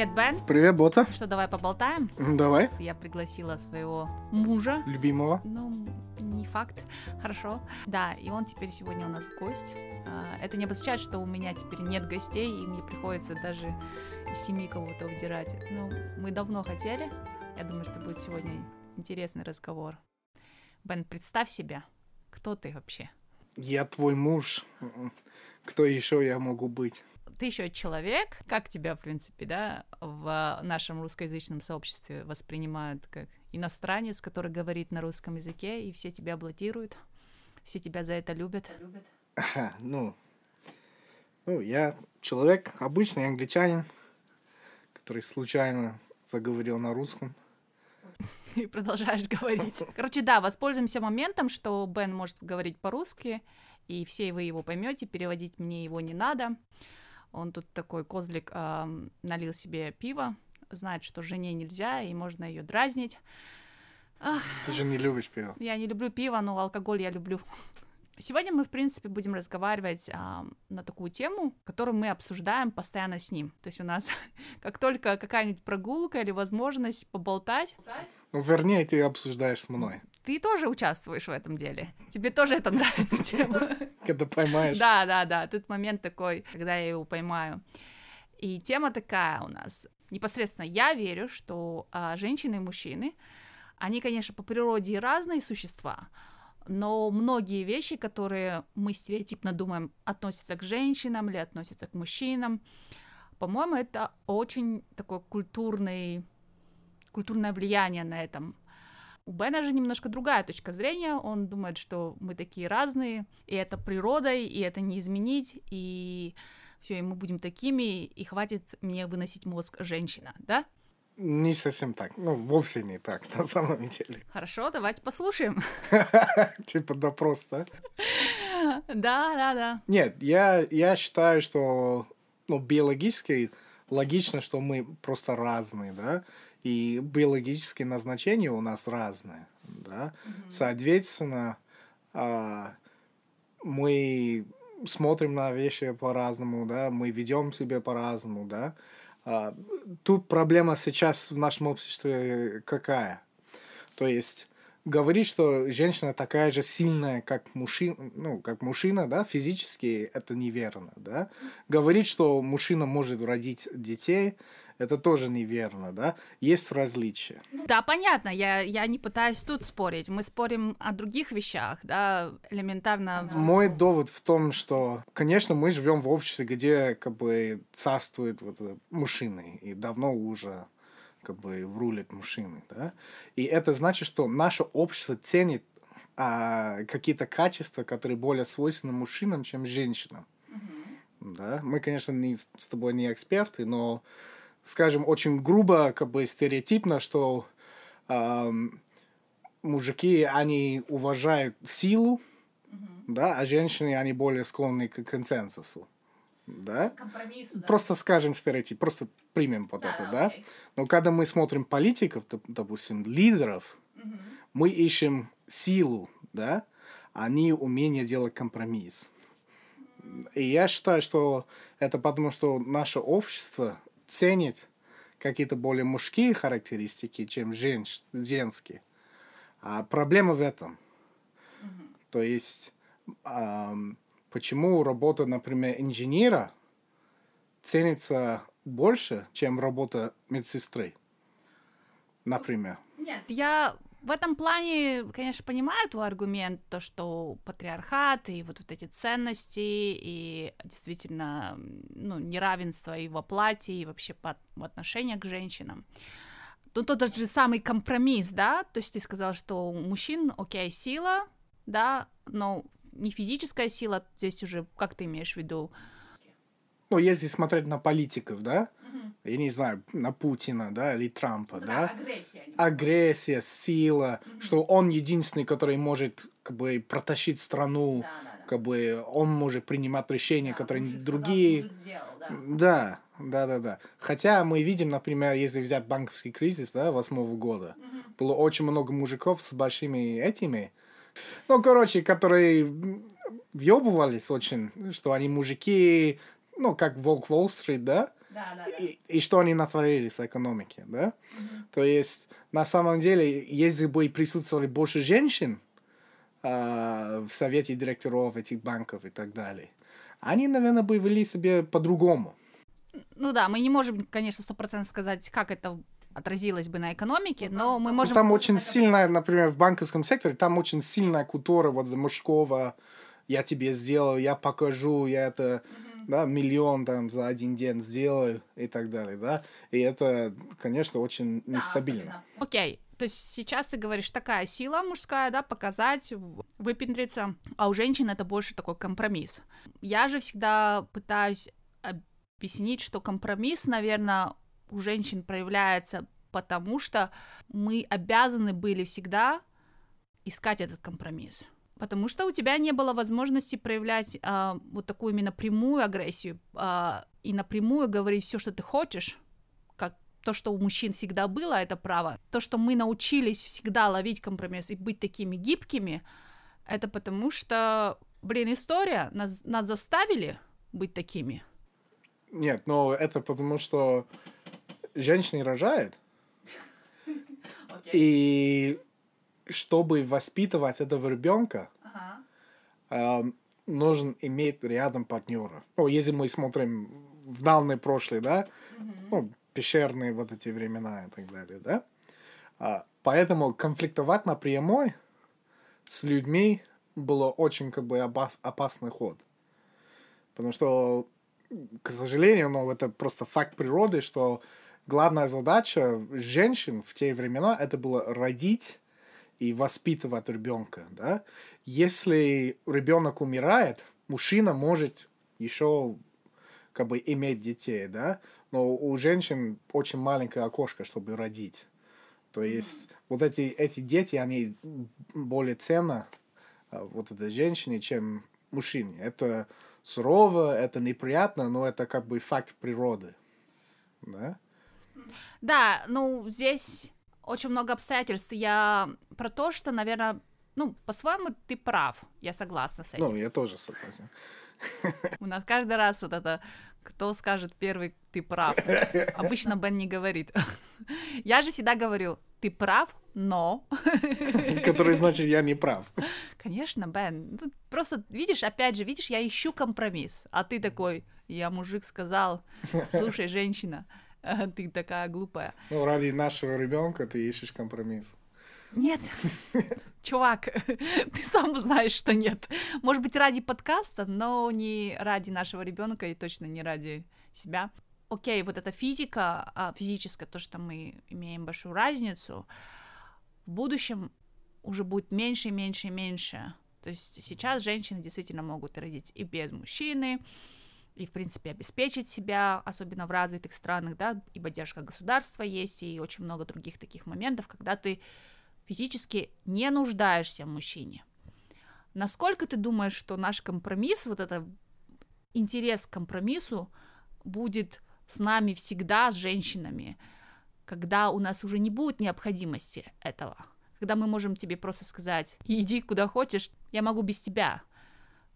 Привет, Бен. Привет, Бота. Что, давай поболтаем? Давай. Я пригласила своего мужа. Любимого. Ну, не факт. Хорошо. Да, и он теперь сегодня у нас гость. А, это не обозначает, что у меня теперь нет гостей, и мне приходится даже из семьи кого-то удирать. Ну, мы давно хотели. Я думаю, что будет сегодня интересный разговор. Бен, представь себя. Кто ты вообще? Я твой муж. Кто еще я могу быть? Ты еще человек. Как тебя, в принципе, да, в нашем русскоязычном сообществе воспринимают как иностранец, который говорит на русском языке, и все тебя аплодируют, все тебя за это любят? Ага, ну, ну, я человек, обычный англичанин, который случайно заговорил на русском. И продолжаешь говорить. Короче, да, воспользуемся моментом, что Бен может говорить по-русски, и все вы его поймете, переводить мне его не надо. Он тут такой козлик э, налил себе пиво, знает, что жене нельзя, и можно ее дразнить. Ты же не любишь пиво. Я не люблю пиво, но алкоголь я люблю. Сегодня мы, в принципе, будем разговаривать а, на такую тему, которую мы обсуждаем постоянно с ним. То есть у нас, как только какая-нибудь прогулка или возможность поболтать... Ну, вернее, ты обсуждаешь с мной. Ты тоже участвуешь в этом деле. Тебе тоже это нравится тема. Когда поймаешь. Да, да, да. Тут момент такой, когда я его поймаю. И тема такая у нас. Непосредственно я верю, что а, женщины и мужчины, они, конечно, по природе разные существа, но многие вещи, которые мы стереотипно думаем относятся к женщинам или относятся к мужчинам, по-моему, это очень такое культурный, культурное влияние на этом. У Бена же немножко другая точка зрения. Он думает, что мы такие разные, и это природой, и это не изменить, и все, и мы будем такими, и хватит мне выносить мозг женщина, да? Не совсем так. Ну, вовсе не так, на самом деле. Хорошо, давайте послушаем. Типа допрос, да? Да, да, да. Нет, я, я считаю, что ну, биологически логично, что мы просто разные, да, и биологические назначения у нас разные, да. Mm-hmm. Соответственно, а, мы смотрим на вещи по-разному, да, мы ведем себя по-разному, да. А, тут проблема сейчас в нашем обществе какая? То есть говорить, что женщина такая же сильная, как мужчина, ну, как мужчина, да, физически, это неверно, да. Говорить, что мужчина может родить детей, это тоже неверно, да? Есть различия. Да, понятно, я, я не пытаюсь тут спорить, мы спорим о других вещах, да, элементарно. Мой довод в том, что, конечно, мы живем в обществе, где как бы царствует вот мужчины, и давно уже как бы рулит мужчины, да? И это значит, что наше общество ценит а, какие-то качества, которые более свойственны мужчинам, чем женщинам. Mm-hmm. Да? Мы, конечно, не, с тобой не эксперты, но скажем, очень грубо, как бы стереотипно, что э, мужики, они уважают силу, mm-hmm. да, а женщины, они более склонны к консенсусу. Да? Компромиссу, да? Просто скажем стереотип, просто примем вот да, это, да? Okay. Но когда мы смотрим политиков, допустим, лидеров, mm-hmm. мы ищем силу, да, а не умение делать компромисс. И я считаю, что это потому, что наше общество ценит какие-то более мужские характеристики, чем женщ, женские. А проблема в этом. Mm-hmm. То есть, эм, почему работа, например, инженера ценится больше, чем работа медсестры, например? Нет, я в этом плане, конечно, понимаю твой аргумент, то, что патриархат и вот, вот эти ценности, и действительно, ну, неравенство и в оплате, и вообще по, в отношении к женщинам. Ну, тот же самый компромисс, да, то есть ты сказал, что у мужчин, окей, сила, да, но не физическая сила, здесь уже, как ты имеешь в виду? Ну, если смотреть на политиков, да, я не знаю, на Путина, да, или Трампа, ну, да? Агрессия. Агрессия, сила, mm-hmm. что он единственный, который может, как бы, протащить страну, да, да, да. как бы, он может принимать решения, да, которые другие... Сказал, сделал, да. да, да, да, да. Хотя мы видим, например, если взять банковский кризис, да, восьмого года, mm-hmm. было очень много мужиков с большими этими, ну, короче, которые въебывались очень, что они мужики, ну, как Волк Уолл-стрит, да, Да, да, и, и что они натворили с экономики, да? То есть, на самом деле, если бы присутствовали больше женщин а, в совете директоров этих банков и так далее, они, наверное, бы вели себя по-другому. Ну да, мы не можем, конечно, сто процентов сказать, как это отразилось бы на экономике, но мы Ну, можем... там очень сильная, например, в банковском секторе, там очень сильная культура вот мужского, я тебе сделаю, я покажу, я это, да, миллион там за один день сделаю и так далее, да, и это, конечно, очень нестабильно. Окей, то есть сейчас ты говоришь, такая сила мужская, да, показать, выпендриться, а у женщин это больше такой компромисс. Я же всегда пытаюсь объяснить, что компромисс, наверное, у женщин проявляется потому, что мы обязаны были всегда искать этот компромисс. Потому что у тебя не было возможности проявлять а, вот такую именно прямую агрессию а, и напрямую говорить все, что ты хочешь, как то, что у мужчин всегда было, это право. То, что мы научились всегда ловить компромисс и быть такими гибкими, это потому что, блин, история, нас, нас заставили быть такими. Нет, но это потому, что женщины рожают, и чтобы воспитывать этого ребенка, эм, нужно иметь рядом партнера. Ну, если мы смотрим в дальнее прошлое, да, ну, пещерные вот эти времена и так далее, да. А, поэтому конфликтовать напрямую с людьми было очень как бы опас- опасный ход. Потому что, к сожалению, ну, это просто факт природы, что главная задача женщин в те времена это было родить и воспитывать ребенка, да. Если ребенок умирает, мужчина может еще как бы иметь детей, да, но у женщин очень маленькое окошко, чтобы родить. То есть вот эти, эти дети, они более ценны а, вот этой женщине, чем мужчине. Это сурово, это неприятно, но это как бы факт природы. Да? Да, ну, здесь очень много обстоятельств. Я про то, что, наверное, ну, по-своему ты прав. Я согласна с этим. Ну, я тоже согласен. У нас каждый раз вот это, кто скажет первый, ты прав. Обычно Бен не говорит. Я же всегда говорю, ты прав, но... Который значит, я не прав. Конечно, Бен. Тут Просто, видишь, опять же, видишь, я ищу компромисс. А ты такой, я мужик сказал, слушай, женщина, ты такая глупая. Ну, ради нашего ребенка ты ищешь компромисс. Нет, чувак, ты сам знаешь, что нет. Может быть, ради подкаста, но не ради нашего ребенка и точно не ради себя. Окей, вот эта физика, а, физическая, то, что мы имеем большую разницу, в будущем уже будет меньше и меньше и меньше. То есть сейчас женщины действительно могут родить и без мужчины, и, в принципе, обеспечить себя, особенно в развитых странах, да, и поддержка государства есть, и очень много других таких моментов, когда ты физически не нуждаешься в мужчине. Насколько ты думаешь, что наш компромисс, вот это интерес к компромиссу будет с нами всегда, с женщинами, когда у нас уже не будет необходимости этого, когда мы можем тебе просто сказать, иди куда хочешь, я могу без тебя.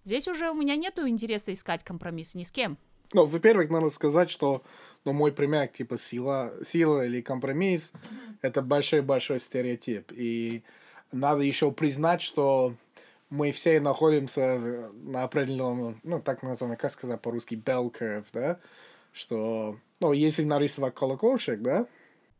Здесь уже у меня нету интереса искать компромисс ни с кем. Ну, во-первых, надо сказать, что ну, мой пример, типа, сила, сила или компромисс, это большой-большой стереотип. И надо еще признать, что мы все находимся на определенном, ну, так называемый, как сказать по-русски, bell curve, да, что, ну, если нарисовать колокольчик, да,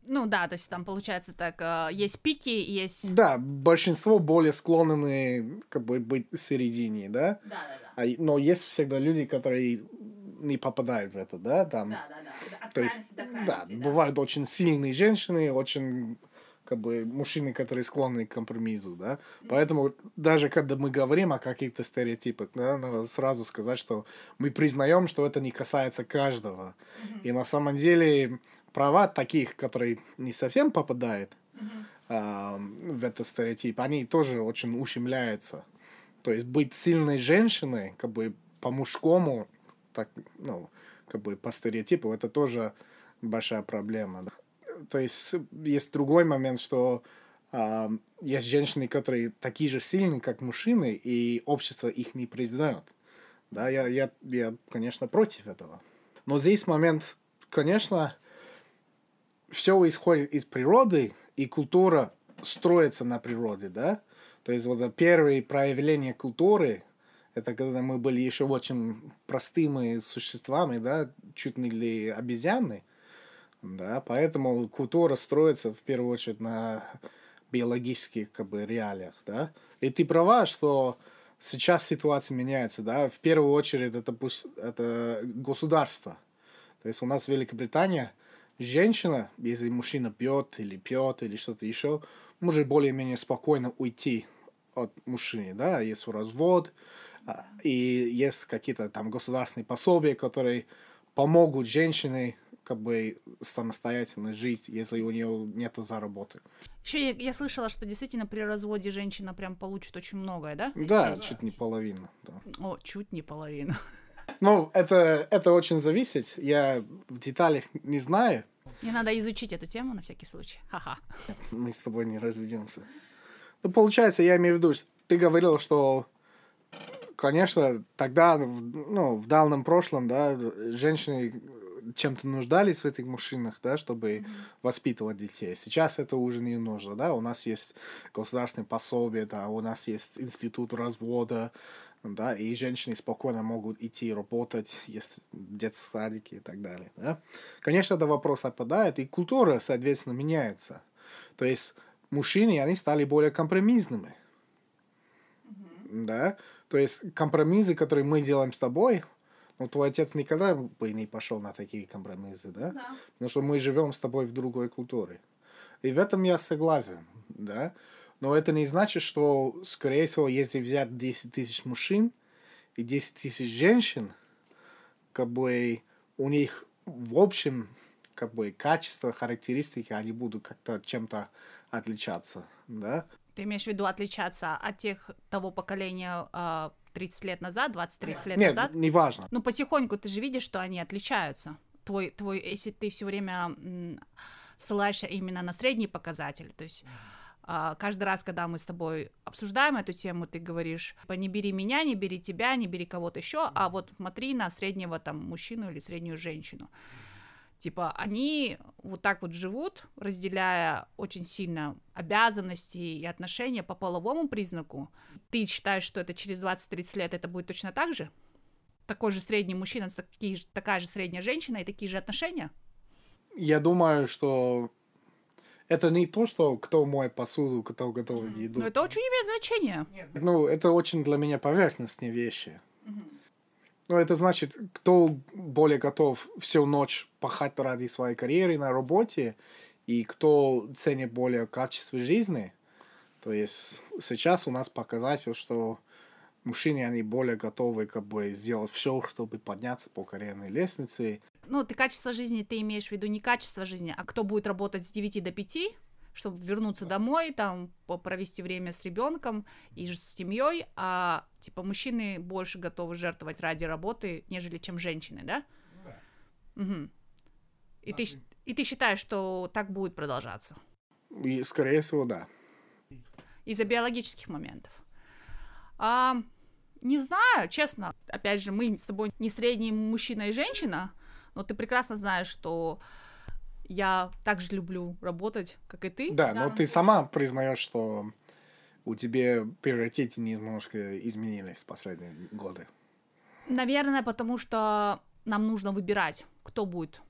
Ну да, то есть там получается так, э, есть пики, есть... да, большинство более склонны, как бы, быть в середине, да, Да, да, да. а, но есть всегда люди, которые не попадают в это, да, там, Да, да, да. От То есть, до да, да. бывают очень сильные женщины, очень как бы мужчины, которые склонны к компромиссу, да. Поэтому даже когда мы говорим о каких-то стереотипах, да, надо сразу сказать, что мы признаем, что это не касается каждого. И на самом деле права таких, которые не совсем попадают а, в этот стереотип, они тоже очень ущемляются. То есть быть сильной женщиной, как бы по-мужскому, так, ну, как бы по стереотипу, это тоже большая проблема. да. То есть есть другой момент, что а, есть женщины, которые такие же сильные, как мужчины, и общество их не признает. Да, я, я, я, конечно, против этого. Но здесь момент, конечно, все исходит из природы, и культура строится на природе, да? То есть вот первые проявления культуры, это когда мы были еще очень простыми существами, да, чуть не ли обезьяны, да, поэтому культура строится в первую очередь на биологических как бы реалиях, да. И ты права, что сейчас ситуация меняется, да. В первую очередь это пусть это государство. То есть у нас в Великобритании женщина, если мужчина пьет или пьет или что-то еще, может более-менее спокойно уйти от мужчины, да, есть развод, а, и есть какие-то там государственные пособия, которые помогут женщине как бы самостоятельно жить, если у нее нет заработы. Еще я, я слышала, что действительно при разводе женщина прям получит очень многое, да? Да, чуть не половина. Да. О, чуть не половина. Ну, это, это очень зависит. Я в деталях не знаю. Мне надо изучить эту тему на всякий случай. Ха-ха. Мы с тобой не разведемся. Ну, получается, я имею в виду, что ты говорил, что, конечно, тогда, ну, в давнем прошлом, да, женщины чем-то нуждались в этих мужчинах, да, чтобы mm-hmm. воспитывать детей. Сейчас это уже не нужно, да, у нас есть государственные пособия, да, у нас есть институт развода, да, и женщины спокойно могут идти работать, есть детские садики и так далее, да. Конечно, это вопрос отпадает, и культура, соответственно, меняется. То есть мужчины, они стали более компромиссными, mm-hmm. да, то есть компромиссы, которые мы делаем с тобой, ну, твой отец никогда бы не пошел на такие компромиссы, да? да? Потому что мы живем с тобой в другой культуре. И в этом я согласен, да? Но это не значит, что, скорее всего, если взять 10 тысяч мужчин и 10 тысяч женщин, как бы у них в общем как бы качества, характеристики, они будут как-то чем-то отличаться, да? Ты имеешь в виду отличаться от тех того поколения 30 а, лет назад, 20-30 лет Нет, назад? Нет, неважно. Ну, потихоньку ты же видишь, что они отличаются. Твой, твой, если ты все время ссылаешься именно на средний показатель, то есть каждый раз, когда мы с тобой обсуждаем эту тему, ты говоришь, не бери меня, не бери тебя, не бери кого-то еще, а вот смотри на среднего там мужчину или среднюю женщину. Типа они вот так вот живут, разделяя очень сильно обязанности и отношения по половому признаку. Ты считаешь, что это через 20-30 лет это будет точно так же? Такой же средний мужчина, такие, такая же средняя женщина и такие же отношения? Я думаю, что это не то, что кто моет посуду, кто готовит еду. Но это очень имеет значение. Ну, это очень для меня поверхностные вещи. Ну, это значит, кто более готов всю ночь пахать ради своей карьеры на работе, и кто ценит более качество жизни. То есть сейчас у нас показатель, что мужчины, они более готовы как бы сделать все, чтобы подняться по карьерной лестнице. Ну, ты качество жизни, ты имеешь в виду не качество жизни, а кто будет работать с 9 до 5, чтобы вернуться домой, там, провести время с ребенком и с семьей, а типа мужчины больше готовы жертвовать ради работы, нежели чем женщины, да? Да. Угу. И, да, ты, и ты считаешь, что так будет продолжаться? И, скорее всего, да. Из-за биологических моментов. А, не знаю, честно. Опять же, мы с тобой не средний мужчина и женщина, но ты прекрасно знаешь, что я также люблю работать, как и ты. Да, да. но ты сама признаешь, что у тебя приоритеты немножко изменились в последние годы. Наверное, потому что нам нужно выбирать, кто будет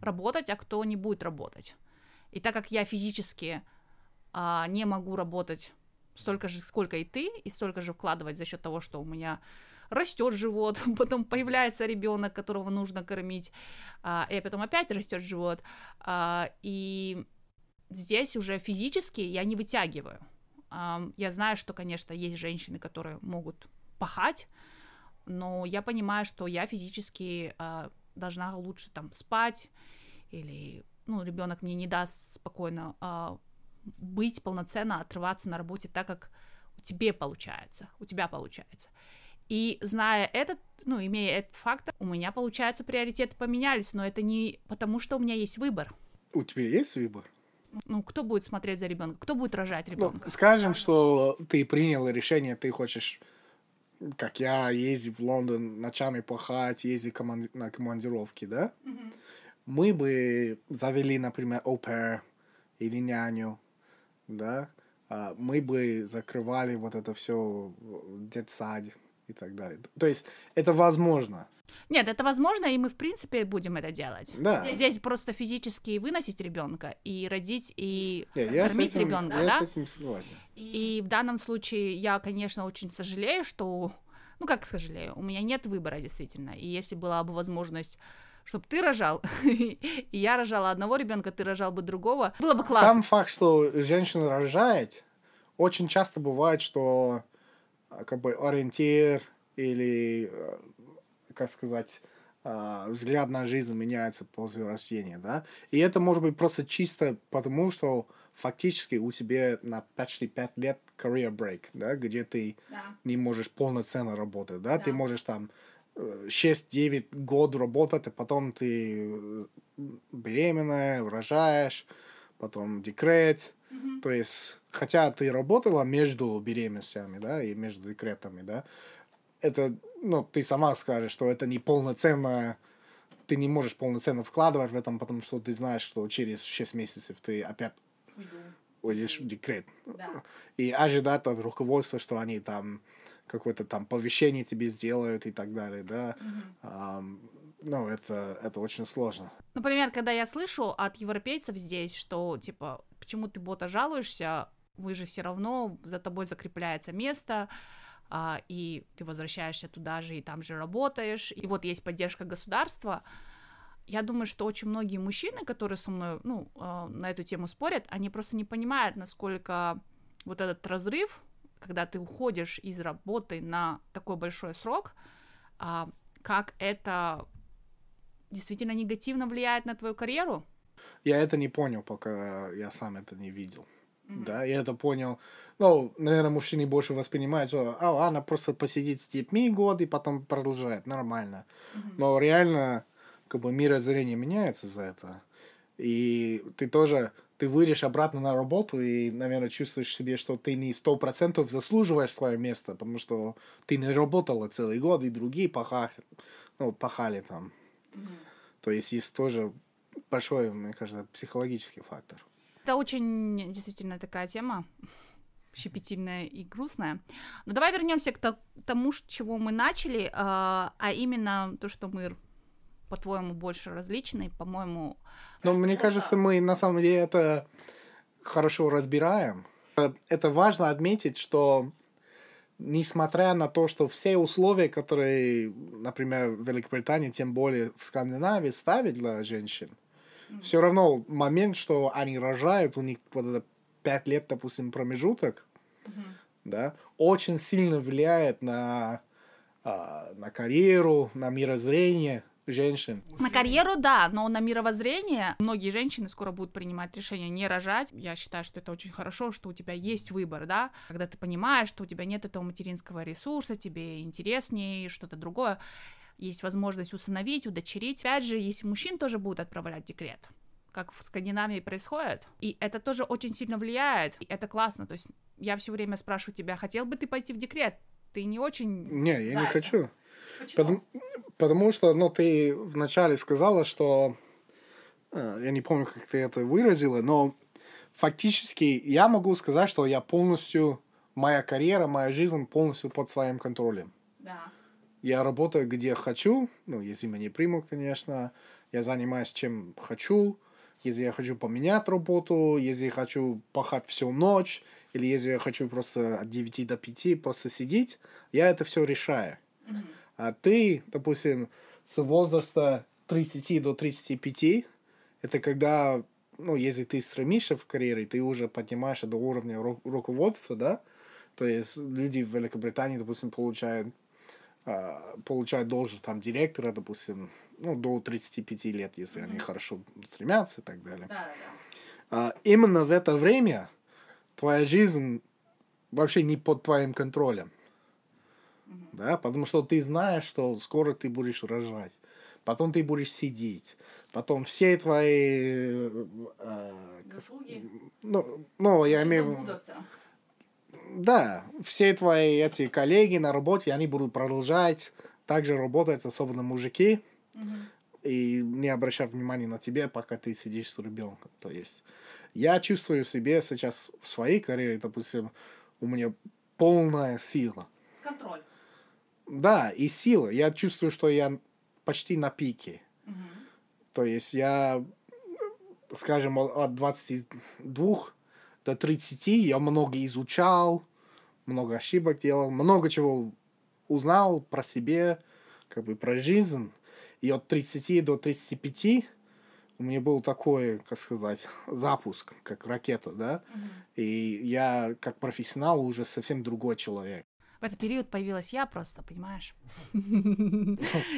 работать, а кто не будет работать. И так как я физически а, не могу работать столько же, сколько и ты, и столько же вкладывать за счет того, что у меня растет живот, потом появляется ребенок, которого нужно кормить, а, и потом опять растет живот. А, и здесь уже физически я не вытягиваю. А, я знаю, что, конечно, есть женщины, которые могут пахать, но я понимаю, что я физически должна лучше там спать, или ну, ребенок мне не даст спокойно а, быть полноценно, отрываться на работе так, как у тебя получается, у тебя получается. И зная этот, ну, имея этот факт, у меня, получается, приоритеты поменялись, но это не потому, что у меня есть выбор. У тебя есть выбор? Ну, кто будет смотреть за ребенком? Кто будет рожать ребенка? Ну, скажем, что ты принял решение, ты хочешь, как я, ездить в Лондон, ночами пахать, ездить команди- на командировки, да? Mm-hmm. мы бы завели, например, опер или няню, да, а, мы бы закрывали вот это все детсад и так далее. То есть это возможно. Нет, это возможно, и мы, в принципе, будем это делать. Да. Здесь, здесь просто физически выносить ребенка и родить, и Не, я с кормить ребенка, я да? с этим согласен. И в данном случае я, конечно, очень сожалею, что... Ну, как сожалею, у меня нет выбора, действительно. И если была бы возможность чтобы ты рожал, и я рожала одного ребенка, ты рожал бы другого, было бы классно. Сам факт, что женщина рожает, очень часто бывает, что как бы ориентир или, э, как сказать, а, взгляд на жизнь меняется после рождения, да? И это может быть просто чисто потому, что фактически у тебя на почти 5 лет career break, да, где ты Да. не можешь полноценно работать, да, ты Да. можешь там э, 6-9 год работать, а потом ты э, беременная, рожаешь, потом декрет, то есть, хотя ты работала между беременностями, да, и между декретами, да, это, ну, ты сама скажешь, что это не полноценно, ты не можешь полноценно вкладывать в этом, потому что ты знаешь, что через 6 месяцев ты опять уйдешь в декрет. Да. И ожидать от руководства, что они там какое-то там повещение тебе сделают и так далее, да. Ам, ну, это, это очень сложно. Например, когда я слышу от европейцев здесь, что, типа, почему ты бота жалуешься, вы же все равно, за тобой закрепляется место, а, и ты возвращаешься туда же и там же работаешь, и вот есть поддержка государства. Я думаю, что очень многие мужчины, которые со мной, ну, а, на эту тему спорят, они просто не понимают, насколько вот этот разрыв, когда ты уходишь из работы на такой большой срок, а, как это действительно негативно влияет на твою карьеру. Я это не понял, пока я сам это не видел. Да, я это понял. Ну, наверное, мужчины больше воспринимают, что а, она просто посидит с детьми год и потом продолжает. Нормально. Но реально, как бы, мирозрение меняется за это. И ты тоже, ты выйдешь обратно на работу и, наверное, чувствуешь себе, что ты не сто процентов заслуживаешь свое место, потому что ты не работала целый год, и другие пахали, ну, пахали там. То есть есть тоже большой, мне кажется, психологический фактор. Это очень действительно такая тема щепетильная и грустная. Но давай вернемся к то- тому, с чего мы начали, а а именно то, что мы, по-твоему, больше различны, по-моему. Но мне кажется, мы на самом деле это хорошо разбираем. Э, Это важно отметить, что несмотря на то, что все условия, которые, например, в Великобритании, тем более в Скандинавии, ставят для женщин, все равно момент, что они рожают, у них вот это пять лет, допустим, промежуток, да, очень сильно влияет на, а, на карьеру, на мирозрение женщин. На карьеру, да, но на мировоззрение многие женщины скоро будут принимать решение не рожать. Я считаю, что это очень хорошо, что у тебя есть выбор, да, когда ты понимаешь, что у тебя нет этого материнского ресурса, тебе интереснее что-то другое, есть возможность усыновить, удочерить. Опять же, если мужчин тоже будут отправлять в декрет, как в Скандинавии происходит, и это тоже очень сильно влияет, и это классно, то есть я все время спрашиваю тебя, хотел бы ты пойти в декрет? Ты не очень... Не, я не это. хочу. Почему? Потому, потому что, ну, ты вначале сказала, что... э, Я не помню, как ты это выразила, но фактически я могу сказать, что я полностью... Моя карьера, моя жизнь полностью под своим контролем. Да. Я работаю где хочу, ну, если меня примут, конечно. Я занимаюсь чем хочу. Если я хочу поменять работу, если я хочу пахать всю ночь, или если я хочу просто от 9 до 5 просто сидеть, я это все решаю. А ты, допустим, с возраста 30 до 35, это когда, ну, если ты стремишься в карьере, ты уже поднимаешься до уровня ру- руководства, да, то есть люди в Великобритании, допустим, получают, получают должность там директора, допустим, ну, до 35 лет, если они хорошо стремятся и так далее. Да, да, А, именно в это время твоя жизнь вообще не под твоим контролем. Да, потому что ты знаешь, что скоро ты будешь рожать. Потом ты будешь сидеть. Потом все твои... э, с- Заслуги. ну, ну, я имею в виду... Да, все твои эти коллеги на работе, они будут продолжать также работать, особенно мужики. и не обращать внимания на тебя, пока ты сидишь с ребенком. То есть я чувствую себе сейчас в своей карьере, допустим, у меня полная сила. Контроль. Да, и сила. Я чувствую, что я почти на пике. Угу. То есть я, скажем, от 22 до 30 я много изучал, много ошибок делал, много чего узнал про себя, как бы про жизнь. И от 30 до 35 у меня был такой, как сказать, запуск, как ракета, да. Угу. И я, как профессионал, уже совсем другой человек. В этот период появилась я просто, понимаешь?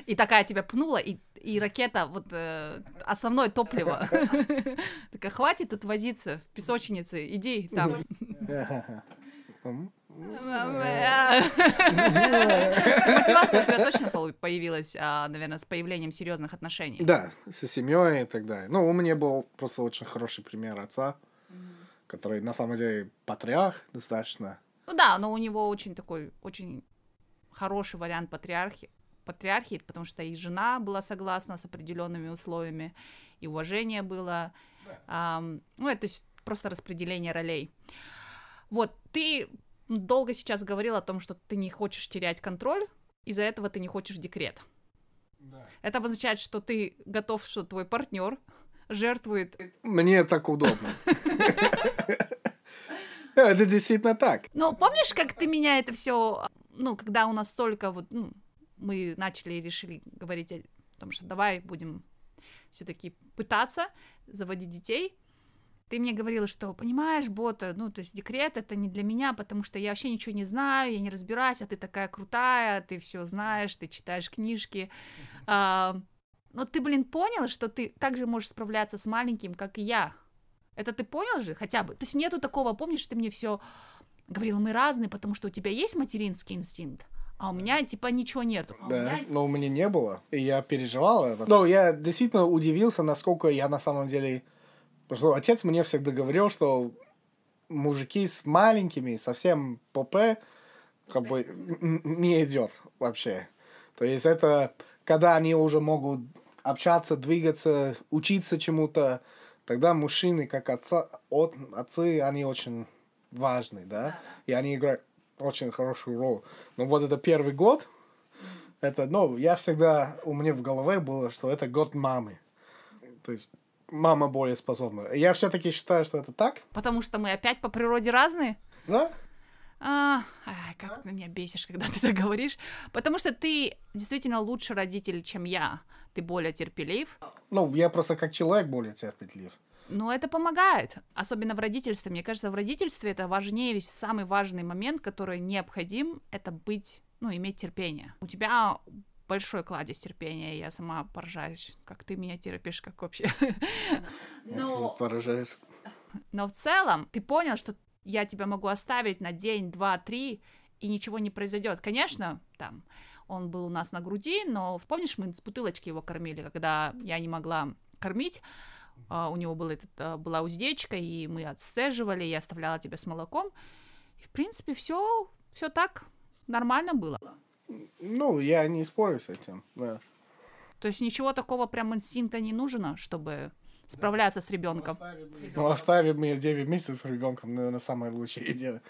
И такая тебя пнула, и, и ракета, вот э, основное топливо. Такая, хватит тут возиться в песочнице, иди там. Мотивация у тебя точно появилась, а, наверное, с появлением серьезных отношений. Да, со семьей и так далее. Ну, у меня был просто очень хороший пример отца, который на самом деле патриарх достаточно. Ну да, но у него очень такой, очень хороший вариант патриархии, патриархии, потому что и жена была согласна с определенными условиями, и уважение было. Да. Эм, ну, это то есть просто распределение ролей. Вот, ты долго сейчас говорил о том, что ты не хочешь терять контроль, из-за этого ты не хочешь декрет. Да. Это обозначает, что ты готов, что твой партнер жертвует. Мне так удобно. Это действительно так. Ну, помнишь, как ты меня это все, ну, когда у нас столько вот, ну, мы начали и решили говорить о том, что давай будем все-таки пытаться заводить детей, ты мне говорила, что, понимаешь, бота, ну, то есть декрет это не для меня, потому что я вообще ничего не знаю, я не разбираюсь, а ты такая крутая, ты все знаешь, ты читаешь книжки. А, но ты, блин, понял, что ты также можешь справляться с маленьким, как и я. Это ты понял же хотя бы? То есть нету такого, помнишь, ты мне все говорил, мы разные, потому что у тебя есть материнский инстинкт, а у меня типа ничего нету. А да, меня... но у меня не было, и я переживал это. Но я действительно удивился, насколько я на самом деле Потому что отец мне всегда говорил, что мужики с маленькими, совсем ПП, как бы не идет вообще. То есть это когда они уже могут общаться, двигаться, учиться чему-то, тогда мужчины, как отца, от, отцы, они очень важны, да? И они играют очень хорошую роль. Но вот это первый год, это, ну, я всегда, у меня в голове было, что это год мамы. То есть мама более способна. Я все-таки считаю, что это так. Потому что мы опять по природе разные? Да. А, ай, как ты меня бесишь, когда ты так говоришь. Потому что ты действительно лучше родитель, чем я. Ты более терпелив. Ну, я просто как человек более терпелив. Ну, это помогает, особенно в родительстве. Мне кажется, в родительстве это важнее, весь самый важный момент, который необходим, это быть, ну, иметь терпение. У тебя большой кладезь терпения, я сама поражаюсь, как ты меня терпишь, как вообще. Но... Поражаюсь. Но в целом ты понял, что я тебя могу оставить на день, два, три, и ничего не произойдет. Конечно, там он был у нас на груди, но помнишь, мы с бутылочки его кормили, когда я не могла кормить, Uh, у него был этот, uh, была уздечка, и мы отстеживали, я оставляла тебя с молоком. И, в принципе, все, все так нормально было. Ну, я не спорю с этим, да. То есть ничего такого прям инстинкта не нужно, чтобы справляться да. с ребенком. Ну, оставить меня 9 месяцев с ребенком, наверное, самая лучшая идея.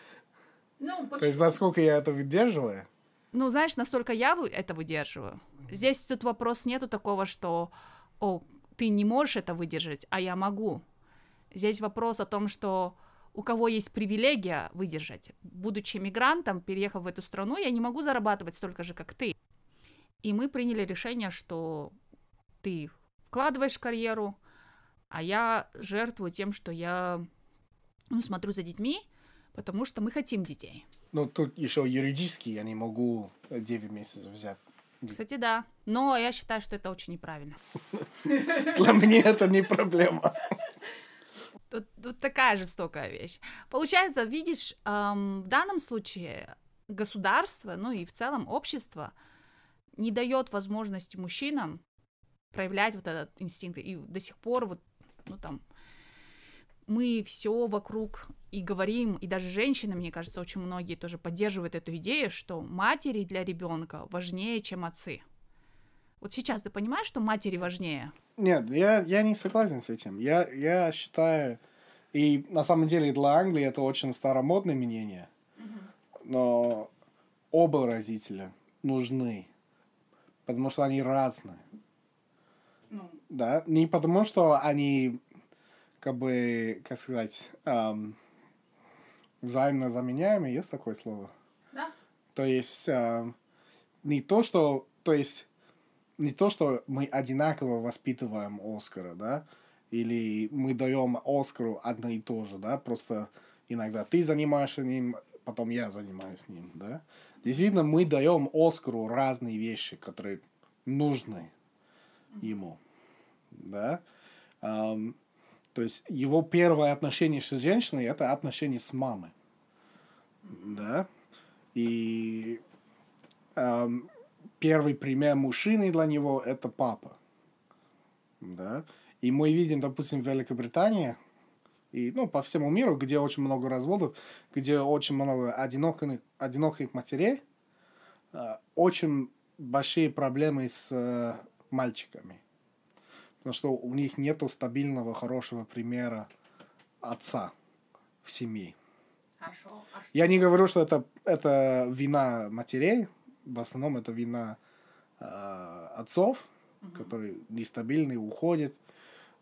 Ну, почему? То есть, насколько я это выдерживаю? Ну, знаешь, настолько я это выдерживаю. Здесь тут вопрос нету такого, что, о, ты не можешь это выдержать, а я могу. Здесь вопрос о том, что у кого есть привилегия выдержать. Будучи мигрантом, переехав в эту страну, я не могу зарабатывать столько же, как ты. И мы приняли решение, что ты вкладываешь в карьеру, а я жертвую тем, что я ну, смотрю за детьми, потому что мы хотим детей. Ну, тут еще юридически я не могу 9 месяцев взять. Кстати, да. Но я считаю, что это очень неправильно. Для меня это не проблема. Тут, тут такая жестокая вещь. Получается, видишь, эм, в данном случае государство, ну и в целом общество не дает возможности мужчинам проявлять вот этот инстинкт. И до сих пор вот, ну там, мы все вокруг и говорим, и даже женщины, мне кажется, очень многие тоже поддерживают эту идею, что матери для ребенка важнее, чем отцы. Вот сейчас ты понимаешь, что матери важнее? Нет, я, я не согласен с этим. Я, я считаю, и на самом деле для Англии это очень старомодное мнение, но оба родителя нужны, потому что они разные. Ну, Да, не потому что они, как бы, как сказать, эм, взаимно заменяемые, есть такое слово? да. То есть эм, не то, что, то есть не то, что мы одинаково воспитываем Оскара, да, или мы даем Оскару одно и то же, да, просто иногда ты занимаешься ним, потом я занимаюсь ним, да. Действительно, мы даем Оскару разные вещи, которые нужны ему, да. Ам, то есть его первое отношение с женщиной это отношение с мамой, да. И ам, первый пример мужчины для него это папа. Да? И мы видим, допустим, в Великобритании и ну, по всему миру, где очень много разводов, где очень много одиноких, одиноких матерей, э, очень большие проблемы с э, мальчиками. Потому что у них нет стабильного, хорошего примера отца в семье. А что? Я не говорю, что это, это вина матерей, в основном это вина э, отцов, которые нестабильны, уходят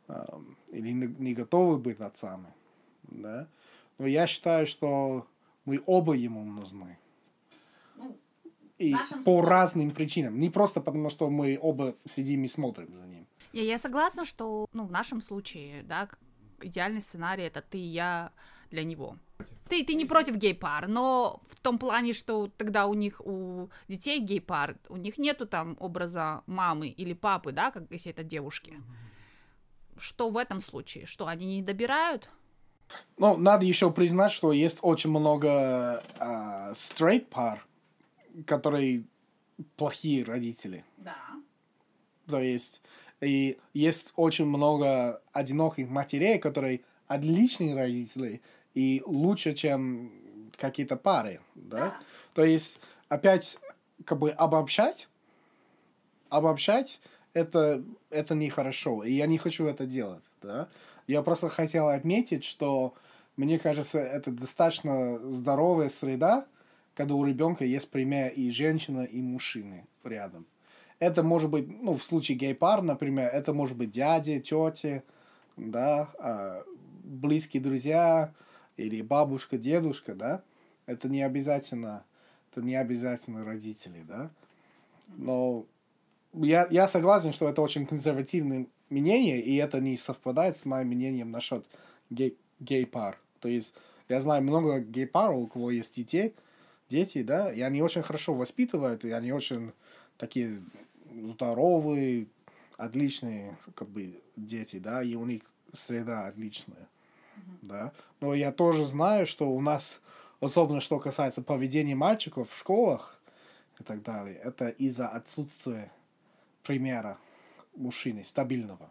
э, или не, не готовы быть отцами. Да? Но я считаю, что мы оба ему нужны. Ну, И по случае- разным причинам. Не просто потому, что мы оба сидим и смотрим за ним. Я, я согласна, что, ну, в нашем случае, да, идеальный сценарий это ты и я для него. Ты, ты не против гей-пар, но в том плане, что тогда у них, у детей гей-пар, у них нету там образа мамы или папы, да, как если это девушки. Что в этом случае? Что, они не добирают? Ну, надо еще признать, что есть очень много а, straight пар, которые плохие родители. Да. То есть, и есть очень много одиноких матерей, которые отличные родители и лучше, чем какие-то пары, да? То есть, опять, как бы обобщать, обобщать, это, это нехорошо, и я не хочу это делать, да? Я просто хотел отметить, что, мне кажется, это достаточно здоровая среда, когда у ребенка есть пример и женщина, и мужчины рядом. Это может быть, ну, в случае гей-пар, например, это может быть дяди, тети, да, а, близкие друзья, или бабушка, дедушка, да. Это не обязательно, это не обязательно родители, да. Но я, я согласен, что это очень консервативное мнение, и это не совпадает с моим мнением насчет гей, гей-пар. То есть я знаю много гей-пар, у кого есть детей, дети, да, и они очень хорошо воспитывают, и они очень такие здоровые, отличные, как бы, дети, да, и у них среда отличная, да. Но я тоже знаю, что у нас, особенно что касается поведения мальчиков в школах и так далее, это из-за отсутствия примера мужчины стабильного.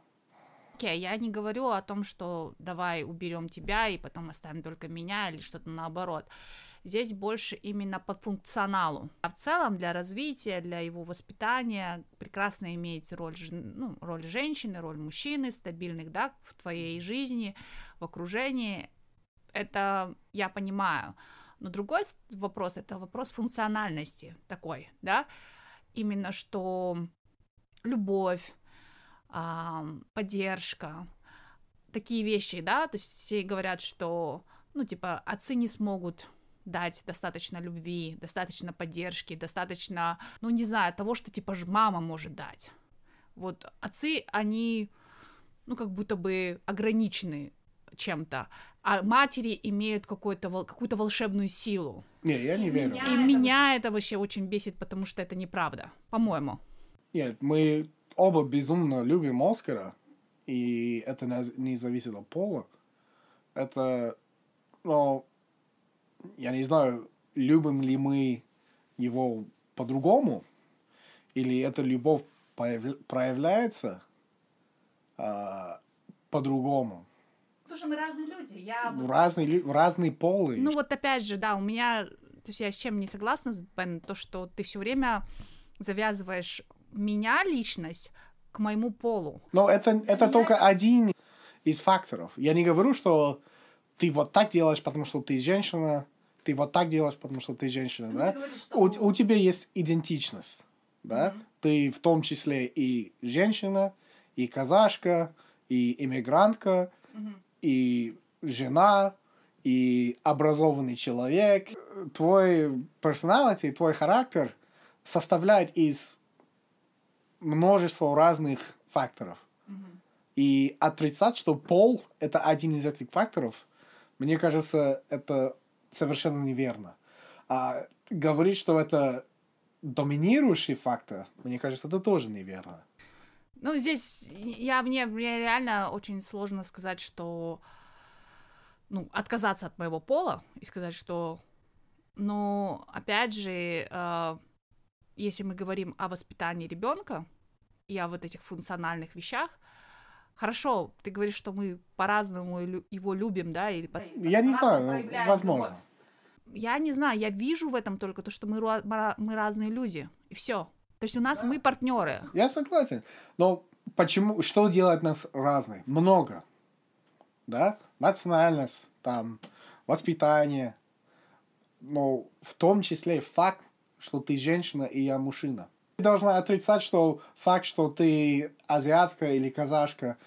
Окей, я не говорю о том, что давай уберем тебя и потом оставим только меня или что-то наоборот. Здесь больше именно по функционалу. А в целом для развития, для его воспитания прекрасно иметь роль, ну, роль женщины, роль мужчины, стабильных, да, в твоей жизни, в окружении. Это я понимаю. Но другой вопрос, это вопрос функциональности такой, да, именно что любовь, поддержка, такие вещи, да, то есть все говорят, что, ну, типа, отцы не смогут дать достаточно любви, достаточно поддержки, достаточно, ну, не знаю, того, что, типа, ж мама может дать. Вот отцы, они, ну, как будто бы ограничены чем-то, а матери имеют какую-то волшебную силу. Не, я не верю. И меня это вообще очень бесит, потому что это неправда, по-моему. Нет, мы оба безумно любим Оскара, и это не- не зависит от пола. Это, ну, я не знаю, любим ли мы его по-другому, или эта любовь появ- проявляется а, по-другому. Слушай, мы разные люди. Я В разные, разные полы. Ну вот опять же, да, у меня, то есть я с чем не согласна, Бен, то, что ты все время завязываешь меня личность к моему полу. Но это, это только один из факторов. Я не говорю, что ты вот так делаешь, потому что ты женщина, ты вот так делаешь, потому что ты женщина, Ну, да? ты говоришь, что- У, у тебя есть идентичность, да? Мгм. Ты в том числе и женщина, и казашка, и иммигрантка, Мгм. и жена, и образованный человек. Твой персоналити, твой характер составляет из множества разных факторов. И отрицать, что пол — это один из этих факторов, мне кажется, это совершенно неверно. А говорить, что это доминирующий фактор, мне кажется, это тоже неверно. Ну, здесь я, мне, мне реально очень сложно сказать, что... Ну, отказаться от моего пола и сказать, что... Ну, опять же, э, если мы говорим о воспитании ребенка и о вот этих функциональных вещах, хорошо, ты говоришь, что мы по-разному его любим, да, или по- Я не знаю, проявляем возможно. любовь. Я не знаю, я вижу в этом только то, что мы, мы разные люди, и все. То есть у нас мы партнеры. Я согласен. Но почему, что делает нас разные? Много. Да? Национальность, там, воспитание. Но в том числе факт, что ты женщина и я мужчина. Ты должна отрицать, что факт, что ты азиатка или казашка,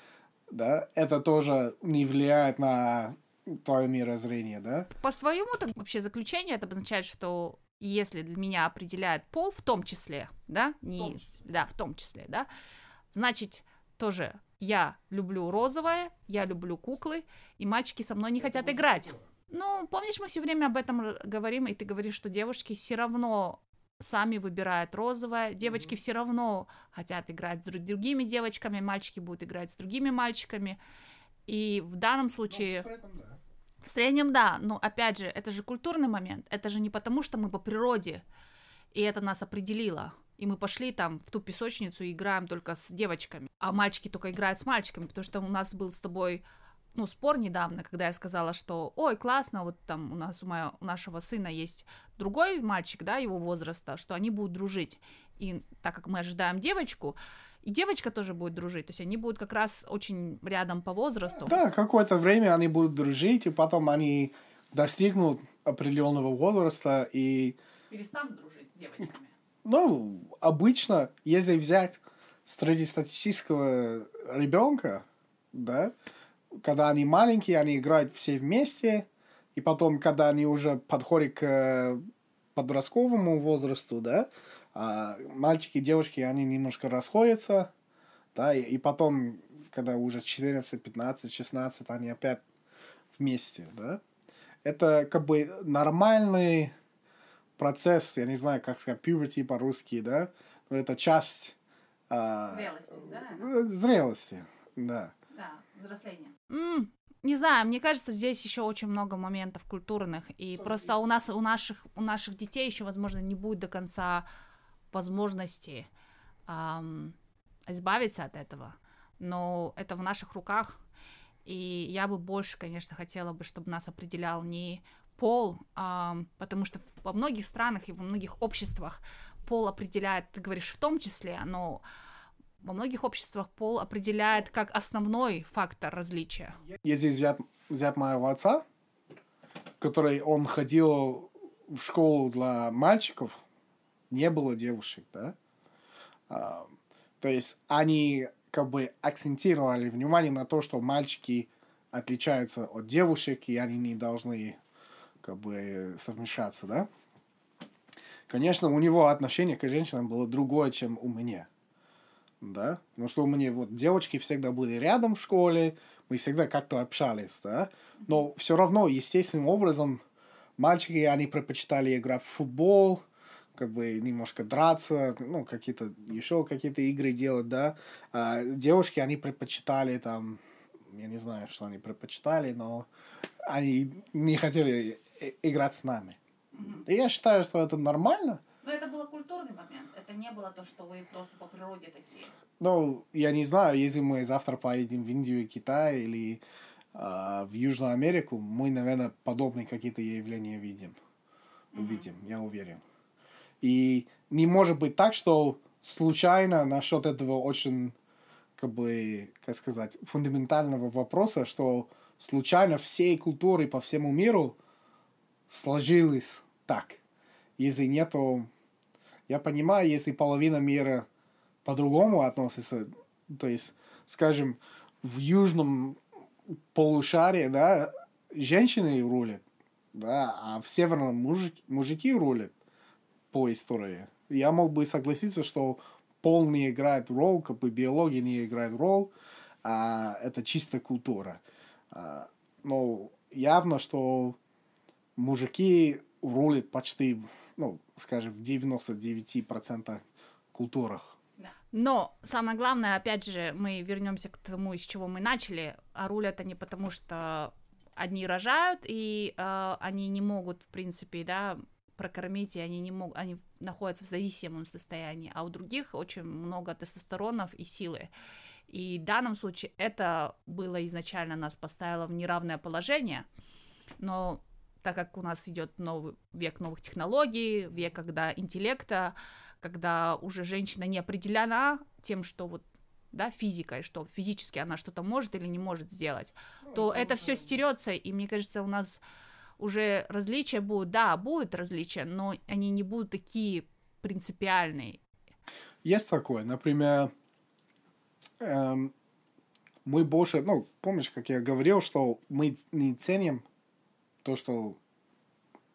да, это тоже не влияет на твое мирозрение, да? По своему так вообще заключению это обозначает, что если для меня определяет пол, в том числе, да, не, да, в том числе, да, значит тоже я люблю розовое, я люблю куклы, и мальчики со мной не хотят играть. Ну, помнишь, мы все время об этом говорим, и ты говоришь, что девушки все равно сами выбирают розовое, девочки все равно хотят играть с друг- другими девочками, мальчики будут играть с другими мальчиками. И в данном случае... В среднем, да, но опять же, это же культурный момент. Это же не потому, что мы по природе, и это нас определило. И мы пошли там в ту песочницу и играем только с девочками, а мальчики только играют с мальчиками, потому что у нас был с тобой ну, спор недавно, когда я сказала, что, ой, классно, вот там у нас, у, моего, у нашего сына есть другой мальчик, да, его возраста, что они будут дружить. И так как мы ожидаем девочку, и девочка тоже будет дружить, то есть они будут как раз очень рядом по возрасту. Да, какое-то время они будут дружить, и потом они достигнут определенного возраста, и Перестанут дружить с девочками. Ну, обычно, если взять среднестатистического ребенка, да, когда они маленькие, они играют все вместе, и потом, когда они уже подходят к э, подростковому возрасту, да, а мальчики и девушки, они немножко расходятся, да, и, и потом, когда уже 14, 15, 16, они опять вместе, да. Это как бы нормальный процесс, я не знаю, как сказать, puberty по-русски, да, но это часть а, Зрелости, да? э, зрелости, да. Да, взросление. не знаю, мне кажется, здесь еще очень много моментов культурных, и просто у нас, у наших, у наших детей еще, возможно, не будет до конца возможности ам, избавиться от этого, но это в наших руках, и я бы больше, конечно, хотела бы, чтобы нас определял не пол, ам, потому что во многих странах и во многих обществах пол определяет, ты говоришь, в том числе, но во многих обществах пол определяет как основной фактор различия. Если взять, взять моего отца, который он ходил в школу для мальчиков, не было девушек, да? А, то есть они как бы акцентировали внимание на то, что мальчики отличаются от девушек, и они не должны как бы совмещаться, да? Конечно, у него отношение к женщинам было другое, чем у меня. Да? Потому что у меня вот девочки всегда были рядом в школе, мы всегда как-то общались, да? Но все равно, естественным образом, мальчики, они предпочитали играть в футбол, как бы немножко драться, ну, какие-то, еще какие-то игры делать, да? А девушки, они предпочитали там, я не знаю, что они предпочитали, но они не хотели играть с нами. И я считаю, что это нормально. Но это был культурный момент. Не было то, что вы просто по природе такие. Ну, я не знаю, если мы завтра поедем в Индию и Китай или а, в Южную Америку, мы, наверное, подобные какие-то явления видим. Увидим, я уверен. И не может быть так, что случайно насчет этого очень, как бы, как сказать, фундаментального вопроса, что случайно всей культуры по всему миру сложилось так. Если нету... Я понимаю, если половина мира по-другому относится, то есть, скажем, в южном полушарии, да, женщины рулят, да, а в северном мужики, мужики рулят по истории. Я мог бы согласиться, что пол не играет роль, как бы биология не играет роль, а это чисто культура. А, но явно, что мужики рулят почти, ну, скажем, в 99% культурах. Но самое главное, опять же, мы вернемся к тому, из чего мы начали. А руль это не потому, что одни рожают, и э, они не могут, в принципе, да, прокормить, и они не могут, они находятся в зависимом состоянии, а у других очень много тестостеронов и силы. И в данном случае это было изначально нас поставило в неравное положение, но так как у нас идет новый век новых технологий, век когда интеллекта, когда уже женщина не определена тем, что вот да, физикой, что физически она что-то может или не может сделать, ну, то это все стерется, и мне кажется, у нас уже различия будут, да, будут различия, но они не будут такие принципиальные. Есть такое, например, эм, мы больше, ну, помнишь, как я говорил, что мы не ценим то, что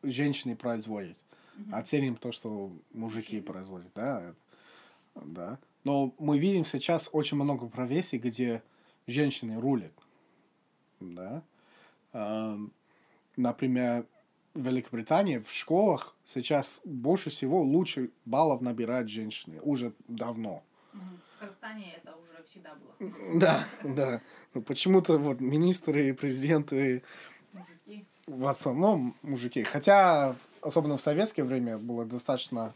женщины производят, mm-hmm. а ценим то, что мужики mm-hmm. производят, да, да. Но мы видим сейчас очень много профессий, где женщины рулят. Да? Например, в Великобритании в школах сейчас больше всего лучше баллов набирают женщины. Уже давно. В Казахстане это уже всегда было. Да, да. Но почему-то вот министры и президенты мужики. В основном мужики. Хотя, особенно в советское время, было достаточно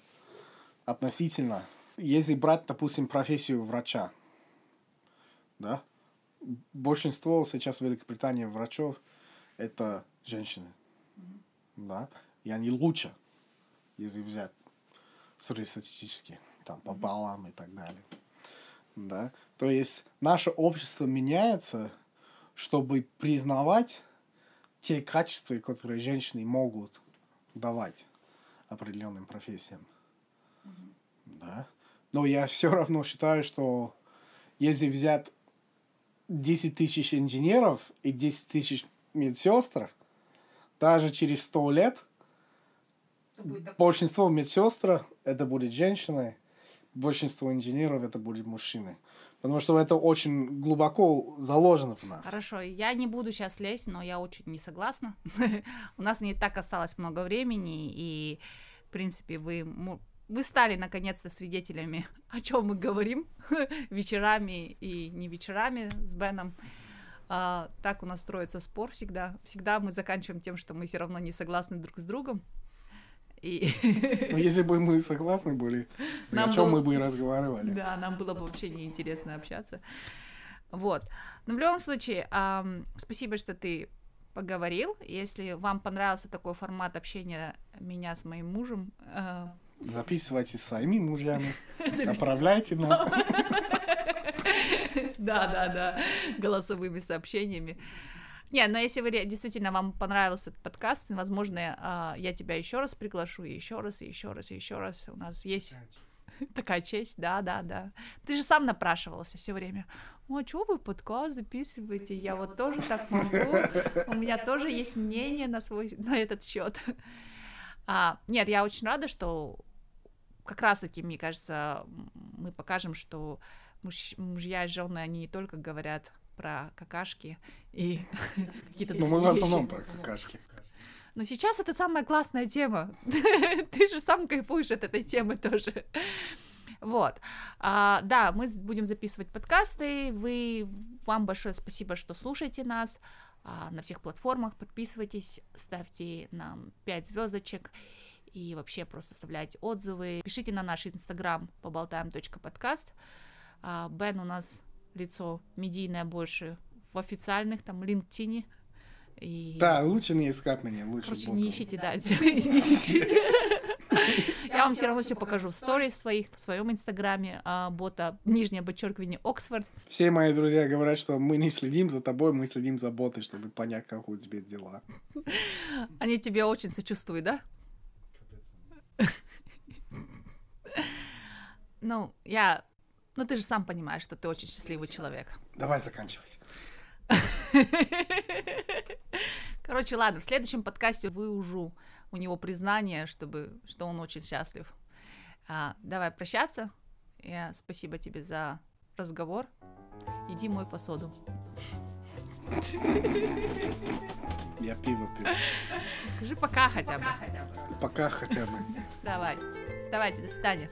относительно если брать, допустим, профессию врача, да, большинство сейчас в Великобритании врачов это женщины, mm-hmm. да, и они лучше, если взять среднестатистически, там, по баллам и так далее, да. То есть наше общество меняется, чтобы признавать те качества, которые женщины могут давать определенным профессиям. Mm-hmm. Да. Но я все равно считаю, что если взять 10 тысяч инженеров и 10 тысяч медсестр, даже через 100 лет большинство медсестр это будет женщины, большинство инженеров это будет мужчины. Потому что это очень глубоко заложено в нас. Хорошо, я не буду сейчас лезть, но я очень не согласна. У нас не так осталось много времени, и, в принципе, вы вы стали наконец-то свидетелями, о чем мы говорим вечерами и не вечерами с Беном. А, так у нас строится спор всегда. Всегда мы заканчиваем тем, что мы все равно не согласны друг с другом. И... Ну, если бы мы согласны были, нам о чем был... мы бы и разговаривали. Да, нам было бы вообще неинтересно общаться. Вот. Но в любом случае, эм, спасибо, что ты поговорил. Если вам понравился такой формат общения меня с моим мужем, э, Записывайте своими мужьями, отправляйте нам. Да, да, да, голосовыми сообщениями. Не, но если вы действительно вам понравился этот подкаст, возможно, а, я тебя еще раз приглашу, и еще раз, и еще раз, и еще раз. У нас есть такая честь, да, да, да. Ты же сам напрашивался все время. О, что вы подкаст записываете? Я вот тоже так могу. У меня тоже есть мнение на свой на этот счет. А, нет, я очень рада, что как раз-таки, мне кажется, мы покажем, что муж, мужья и жены, они не только говорят про какашки и какие-то Ну, мы в основном про какашки. Но сейчас это самая классная тема. Ты же сам кайфуешь от этой темы тоже. Вот. А, да, мы будем записывать подкасты. Вы, вам большое спасибо, что слушаете нас а, на всех платформах. Подписывайтесь, ставьте нам 5 звездочек и вообще просто оставляйте отзывы. Пишите на наш инстаграм поболтаем.подкаст. А, Бен у нас лицо медийное больше в официальных, там, LinkedIn. И... Да, лучше не искать меня, лучше Короче, не ищите, да. Я вам все равно все покажу в сторис своих, в своем инстаграме, а, бота, нижнее подчеркивание, Оксфорд. Все мои друзья говорят, что мы не следим за тобой, мы следим за ботой, чтобы понять, как у тебя дела. Они тебе очень сочувствуют, да? Ну, я... Ну, ты же сам понимаешь, что ты очень счастливый человек. Давай заканчивать. Короче, ладно, в следующем подкасте выужу у него признание, чтобы, что он очень счастлив. А, давай прощаться. Я, спасибо тебе за разговор. Иди мой посуду. Я пиво пью. Скажи пока хотя бы. Пока хотя бы. Давай. Давайте, до свидания.